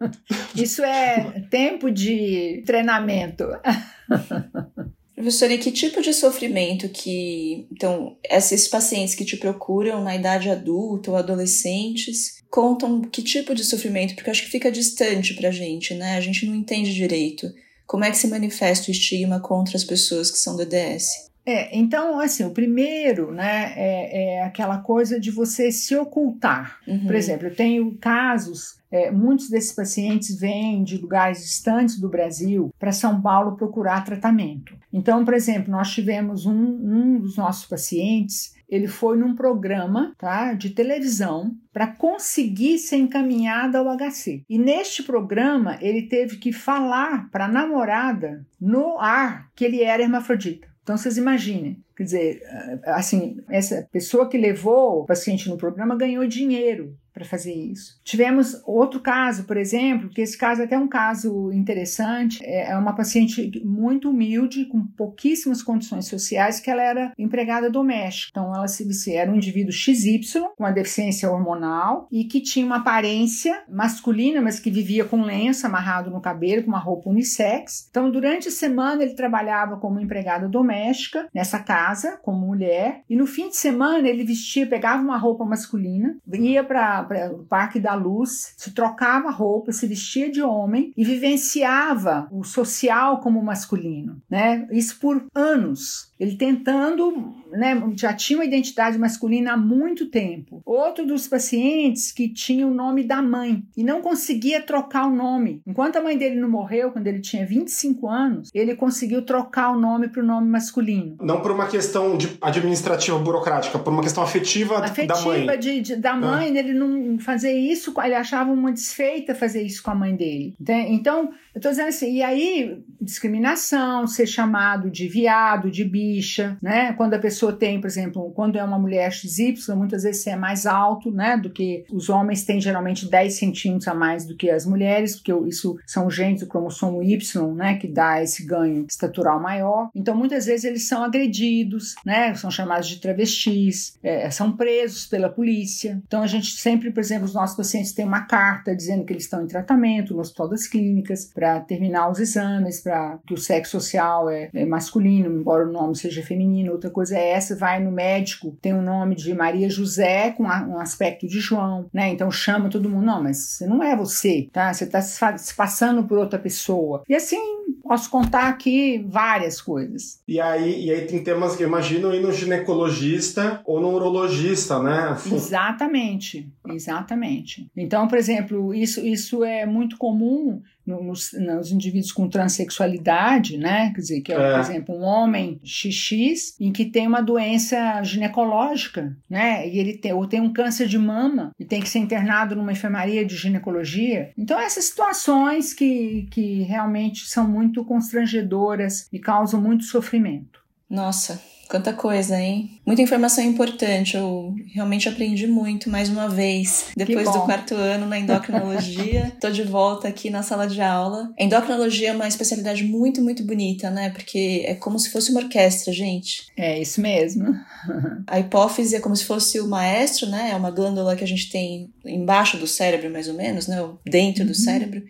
Isso é tempo de treinamento. Professora, e que tipo de sofrimento que. Então, esses pacientes que te procuram na idade adulta ou adolescentes contam que tipo de sofrimento? Porque eu acho que fica distante pra gente, né? A gente não entende direito. Como é que se manifesta o estigma contra as pessoas que são DDS? É, então, assim, o primeiro, né, é, é aquela coisa de você se ocultar. Uhum. Por exemplo, eu tenho casos, é, muitos desses pacientes vêm de lugares distantes do Brasil para São Paulo procurar tratamento. Então, por exemplo, nós tivemos um, um dos nossos pacientes, ele foi num programa tá, de televisão para conseguir ser encaminhado ao HC. E neste programa, ele teve que falar para a namorada no ar que ele era hermafrodita. Então vocês imaginem, quer dizer, assim, essa pessoa que levou o paciente no programa ganhou dinheiro para fazer isso. Tivemos outro caso, por exemplo, que esse caso é até um caso interessante, é, é uma paciente muito humilde, com pouquíssimas condições sociais, que ela era empregada doméstica. Então ela se era um indivíduo XY com uma deficiência hormonal e que tinha uma aparência masculina, mas que vivia com lenço amarrado no cabelo, com uma roupa unissex. Então durante a semana ele trabalhava como empregada doméstica nessa casa, como mulher, e no fim de semana ele vestia, pegava uma roupa masculina, ia para o Parque da Luz, se trocava roupa, se vestia de homem e vivenciava o social como masculino, né? Isso por anos. Ele tentando, né, já tinha uma identidade masculina há muito tempo. Outro dos pacientes que tinha o nome da mãe e não conseguia trocar o nome. Enquanto a mãe dele não morreu, quando ele tinha 25 anos, ele conseguiu trocar o nome para o nome masculino. Não por uma questão administrativa burocrática, por uma questão afetiva, afetiva da mãe. Afetiva de, de, da ah. mãe, ele não fazer isso, ele achava uma desfeita fazer isso com a mãe dele. Então, eu estou dizendo assim, e aí discriminação, ser chamado de viado, de bi bicha, né? Quando a pessoa tem, por exemplo, quando é uma mulher XY, muitas vezes você é mais alto, né? Do que os homens têm geralmente 10 centímetros a mais do que as mulheres, porque isso são genes do cromossomo Y, né? Que dá esse ganho estatural maior. Então, muitas vezes eles são agredidos, né? São chamados de travestis, é, são presos pela polícia. Então, a gente sempre, por exemplo, os nossos pacientes têm uma carta dizendo que eles estão em tratamento no Hospital das Clínicas para terminar os exames, para que o sexo social é, é masculino, embora o nome seja feminino, outra coisa é essa, vai no médico, tem o nome de Maria José com um aspecto de João, né? Então chama todo mundo, não, mas você não é você, tá? Você está se passando por outra pessoa. E assim, posso contar aqui várias coisas. E aí, e aí tem temas que eu imagino ir no ginecologista ou no urologista, né? Exatamente, exatamente. Então, por exemplo, isso, isso é muito comum nos, nos, indivíduos com transexualidade, né? Quer dizer, que é, é, por exemplo, um homem XX em que tem uma doença ginecológica, né? E ele tem, ou tem um câncer de mama e tem que ser internado numa enfermaria de ginecologia. Então, essas situações que, que realmente são muito constrangedoras e causam muito sofrimento. Nossa, Quanta coisa, hein? Muita informação importante. Eu realmente aprendi muito mais uma vez. Depois do quarto ano na endocrinologia, tô de volta aqui na sala de aula. A endocrinologia é uma especialidade muito, muito bonita, né? Porque é como se fosse uma orquestra, gente. É isso mesmo. a hipófise é como se fosse o maestro, né? É uma glândula que a gente tem embaixo do cérebro, mais ou menos, né? Dentro uhum. do cérebro.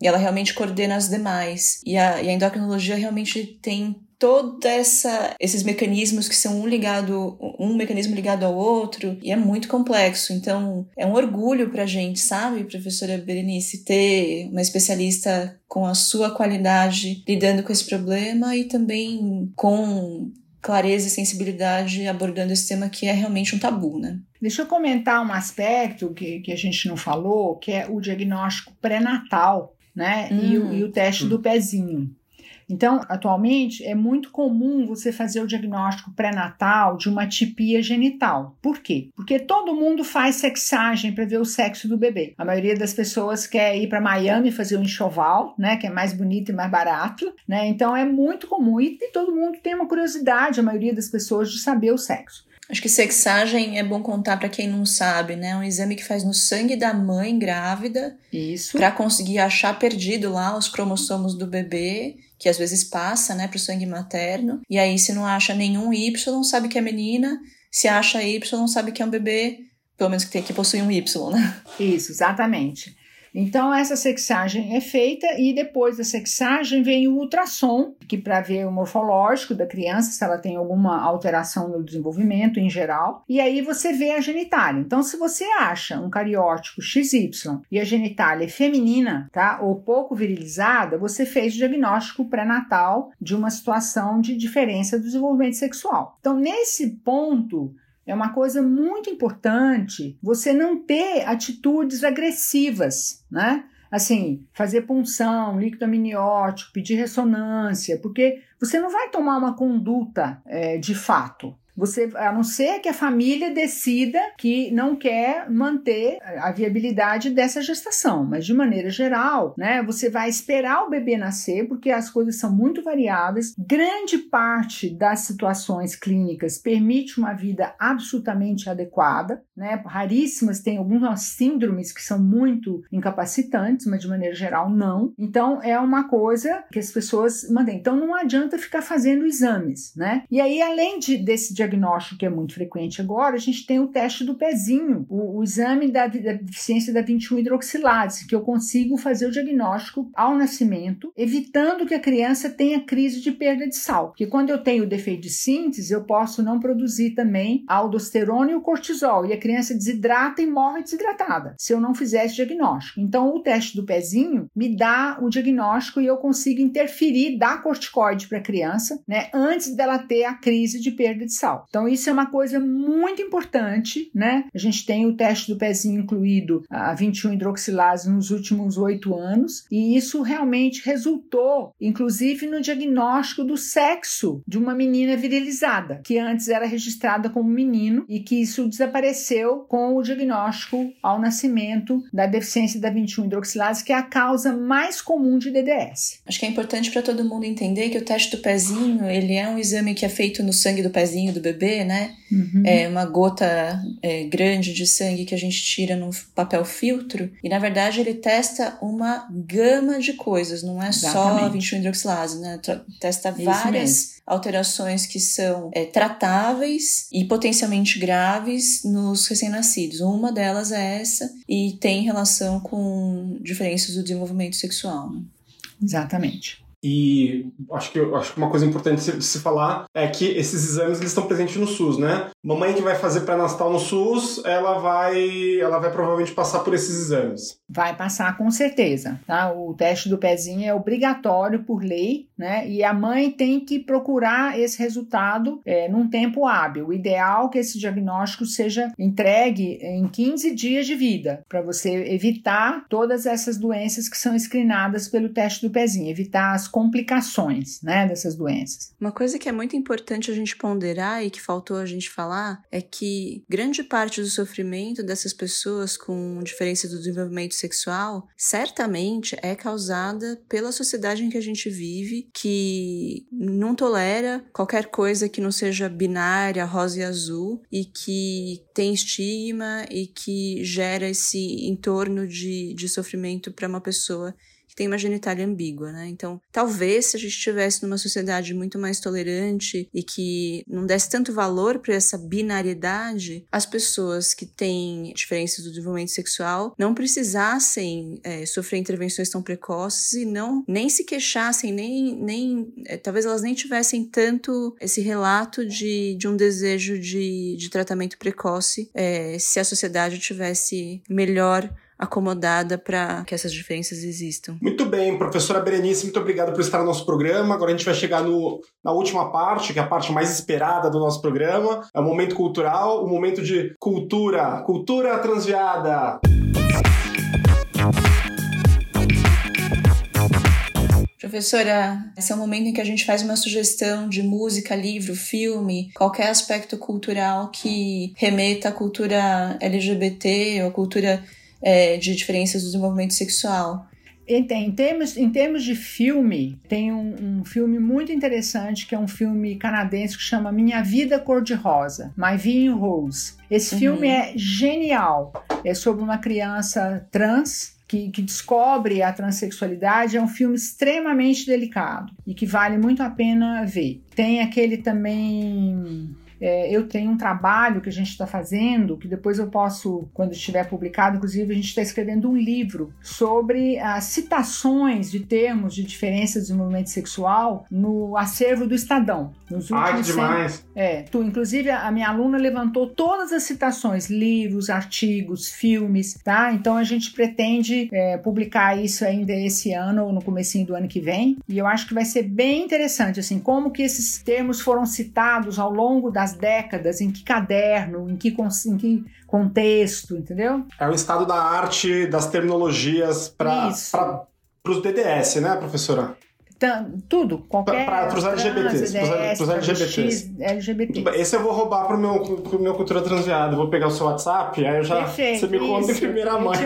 E ela realmente coordena as demais. E a, e a endocrinologia realmente tem toda essa esses mecanismos que são um ligado um mecanismo ligado ao outro e é muito complexo então é um orgulho para a gente sabe professora Berenice ter uma especialista com a sua qualidade lidando com esse problema e também com clareza e sensibilidade abordando esse tema que é realmente um tabu, né? Deixa eu comentar um aspecto que, que a gente não falou, que é o diagnóstico pré-natal, né? Hum. E, o, e o teste hum. do pezinho. Então, atualmente, é muito comum você fazer o diagnóstico pré-natal de uma tipia genital. Por quê? Porque todo mundo faz sexagem para ver o sexo do bebê. A maioria das pessoas quer ir para Miami fazer um enxoval, né, que é mais bonito e mais barato, né? Então é muito comum e, e todo mundo tem uma curiosidade, a maioria das pessoas, de saber o sexo. Acho que sexagem é bom contar para quem não sabe, né? É um exame que faz no sangue da mãe grávida. Isso. Para conseguir achar perdido lá os cromossomos do bebê que às vezes passa, né, para o sangue materno. E aí, se não acha nenhum Y, sabe que é menina. Se acha Y, sabe que é um bebê, pelo menos que tem que possuir um Y, né? Isso, exatamente. Então, essa sexagem é feita e depois da sexagem vem o ultrassom, que para ver o morfológico da criança, se ela tem alguma alteração no desenvolvimento em geral, e aí você vê a genitália. Então, se você acha um cariótipo XY e a genitália é feminina, tá, ou pouco virilizada, você fez o diagnóstico pré-natal de uma situação de diferença do desenvolvimento sexual. Então, nesse ponto, é uma coisa muito importante você não ter atitudes agressivas, né? Assim, fazer punção, líquido amniótico, pedir ressonância, porque você não vai tomar uma conduta é, de fato. Você, a não ser que a família decida que não quer manter a viabilidade dessa gestação, mas de maneira geral, né, você vai esperar o bebê nascer porque as coisas são muito variáveis. Grande parte das situações clínicas permite uma vida absolutamente adequada, né? Raríssimas tem algumas síndromes que são muito incapacitantes, mas de maneira geral não. Então é uma coisa que as pessoas mantêm. Então não adianta ficar fazendo exames, né? E aí além de, desse diagnóstico que é muito frequente agora, a gente tem o teste do pezinho, o, o exame da, da deficiência da 21 hidroxilase, que eu consigo fazer o diagnóstico ao nascimento, evitando que a criança tenha crise de perda de sal. Porque quando eu tenho defeito de síntese, eu posso não produzir também a aldosterona e o cortisol, e a criança desidrata e morre desidratada, se eu não fizer esse diagnóstico. Então, o teste do pezinho me dá o diagnóstico e eu consigo interferir, dar corticoide para a criança, né, antes dela ter a crise de perda de sal. Então, isso é uma coisa muito importante, né? A gente tem o teste do pezinho incluído a 21 hidroxilase nos últimos oito anos, e isso realmente resultou, inclusive, no diagnóstico do sexo de uma menina virilizada, que antes era registrada como menino e que isso desapareceu com o diagnóstico ao nascimento da deficiência da 21 hidroxilase, que é a causa mais comum de DDS. Acho que é importante para todo mundo entender que o teste do pezinho, ele é um exame que é feito no sangue do pezinho do bebê, né? Uhum. É uma gota é, grande de sangue que a gente tira no papel filtro e na verdade ele testa uma gama de coisas, não é Exatamente. só 21 hidroxilase, né? Testa Isso várias mesmo. alterações que são é, tratáveis e potencialmente graves nos recém-nascidos. Uma delas é essa e tem relação com diferenças do desenvolvimento sexual. Né? Exatamente. E acho que, acho que uma coisa importante de se falar é que esses exames eles estão presentes no SUS, né? Mamãe que vai fazer pré-natal no SUS, ela vai, ela vai provavelmente passar por esses exames. Vai passar com certeza, tá? O teste do pezinho é obrigatório por lei, né? E a mãe tem que procurar esse resultado é, num tempo hábil. O ideal é que esse diagnóstico seja entregue em 15 dias de vida, para você evitar todas essas doenças que são screenadas pelo teste do pezinho, evitar as complicações, né, dessas doenças. Uma coisa que é muito importante a gente ponderar e que faltou a gente falar é que grande parte do sofrimento dessas pessoas com diferença do desenvolvimento sexual certamente é causada pela sociedade em que a gente vive, que não tolera qualquer coisa que não seja binária, rosa e azul e que tem estigma e que gera esse entorno de, de sofrimento para uma pessoa que tem uma genitália ambígua, né? Então, talvez se a gente estivesse numa sociedade muito mais tolerante e que não desse tanto valor para essa binariedade, as pessoas que têm diferenças do desenvolvimento sexual não precisassem é, sofrer intervenções tão precoces e não nem se queixassem, nem, nem é, talvez elas nem tivessem tanto esse relato de, de um desejo de, de tratamento precoce é, se a sociedade tivesse melhor acomodada para que essas diferenças existam. Muito bem, professora Berenice, muito obrigado por estar no nosso programa. Agora a gente vai chegar no, na última parte, que é a parte mais esperada do nosso programa. É o momento cultural, o momento de cultura, cultura transviada. Professora, esse é o momento em que a gente faz uma sugestão de música, livro, filme, qualquer aspecto cultural que remeta à cultura LGBT ou cultura é, de diferenças do desenvolvimento sexual. Em, termos, em termos de filme, tem um, um, filme muito interessante que é um filme canadense que chama Minha Vida Cor-de-Rosa, My Being Rose. Esse uhum. filme é genial. É sobre uma criança trans que, que, descobre a transexualidade é um filme extremamente delicado e que vale muito a pena ver. Tem aquele também é, eu tenho um trabalho que a gente está fazendo, que depois eu posso, quando estiver publicado, inclusive a gente está escrevendo um livro sobre as citações de termos de diferença de desenvolvimento sexual no acervo do Estadão. Nos últimos Ai, demais! É, tu, inclusive a minha aluna levantou todas as citações, livros, artigos, filmes, tá? Então a gente pretende é, publicar isso ainda esse ano ou no comecinho do ano que vem. E eu acho que vai ser bem interessante, assim, como que esses termos foram citados ao longo das décadas, em que caderno, em que, em que contexto, entendeu? É o estado da arte, das terminologias para os DDS, né, professora? Tudo, qualquer. Para os LGBTs. Para os LGBTs. LGBT. Esse eu vou roubar pro meu, pro meu Cultura Transviada. Vou pegar o seu WhatsApp, aí eu já. Perfeito, você me conta em primeira mão.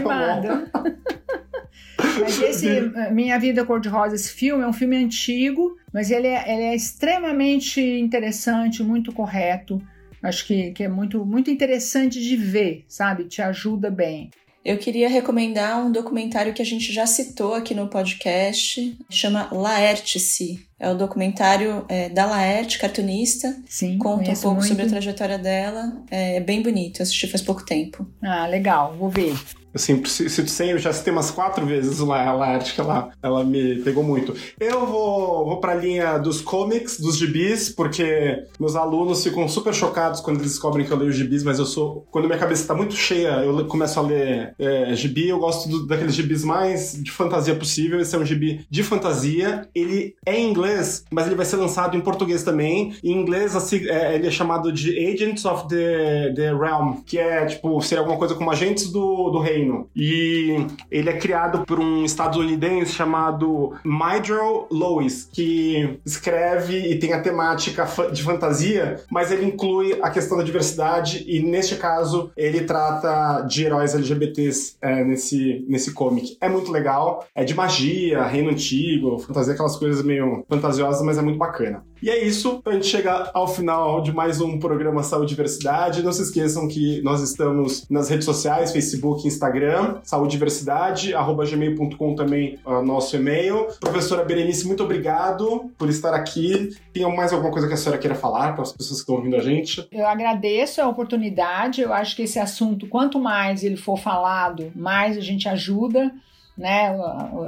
Mas esse Minha Vida Cor-de-Rosa, esse filme, é um filme antigo, mas ele é, ele é extremamente interessante, muito correto. Acho que, que é muito, muito interessante de ver, sabe? Te ajuda bem. Eu queria recomendar um documentário que a gente já citou aqui no podcast, chama Laertice. É o documentário é, da Laerte, cartunista. Sim, Conta um pouco muito. sobre a trajetória dela. É bem bonito, eu assisti faz pouco tempo. Ah, legal, vou ver. Eu sempre cito sem, eu já citei umas quatro vezes lá, ela acho que ela, ela me pegou muito. Eu vou, vou pra linha dos comics, dos gibis, porque meus alunos ficam super chocados quando eles descobrem que eu leio gibis, mas eu sou. Quando minha cabeça tá muito cheia, eu começo a ler é, gibi, eu gosto do, daqueles gibis mais de fantasia possível. Esse é um gibi de fantasia. Ele é em inglês, mas ele vai ser lançado em português também. Em inglês, assim, é, ele é chamado de Agents of the, the Realm, que é tipo, seria alguma coisa como agentes do, do reino reino. E ele é criado por um estadunidense chamado Mydro Lois, que escreve e tem a temática de fantasia, mas ele inclui a questão da diversidade e, neste caso, ele trata de heróis LGBTs é, nesse, nesse comic. É muito legal, é de magia, reino antigo, fantasia, aquelas coisas meio fantasiosas, mas é muito bacana. E é isso, a gente chega ao final de mais um programa Saúde e Diversidade. Não se esqueçam que nós estamos nas redes sociais, Facebook, Instagram, saúde e gmail.com também uh, nosso e-mail. Professora Berenice, muito obrigado por estar aqui. Tem mais alguma coisa que a senhora queira falar para as pessoas que estão ouvindo a gente? Eu agradeço a oportunidade. Eu acho que esse assunto, quanto mais ele for falado, mais a gente ajuda né,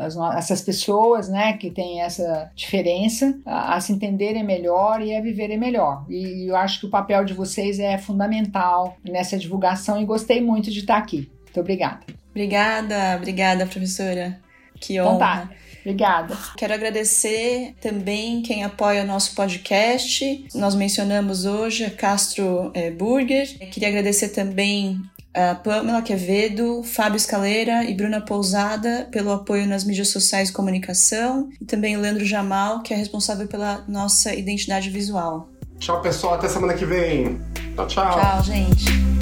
as, essas pessoas, né, que têm essa diferença, a, a, se entenderem melhor e a viverem melhor. E eu acho que o papel de vocês é fundamental nessa divulgação e gostei muito de estar aqui. Muito obrigada. Obrigada, obrigada, professora. Que então honra. Tá. Obrigada. Quero agradecer também quem apoia o nosso podcast. Nós mencionamos hoje a Castro é, Burger. Queria agradecer também a Pamela Quevedo, Fábio Escaleira e Bruna Pousada pelo apoio nas mídias sociais e comunicação, e também o Leandro Jamal, que é responsável pela nossa identidade visual. Tchau, pessoal. Até semana que vem. Tchau, tchau. Tchau, gente.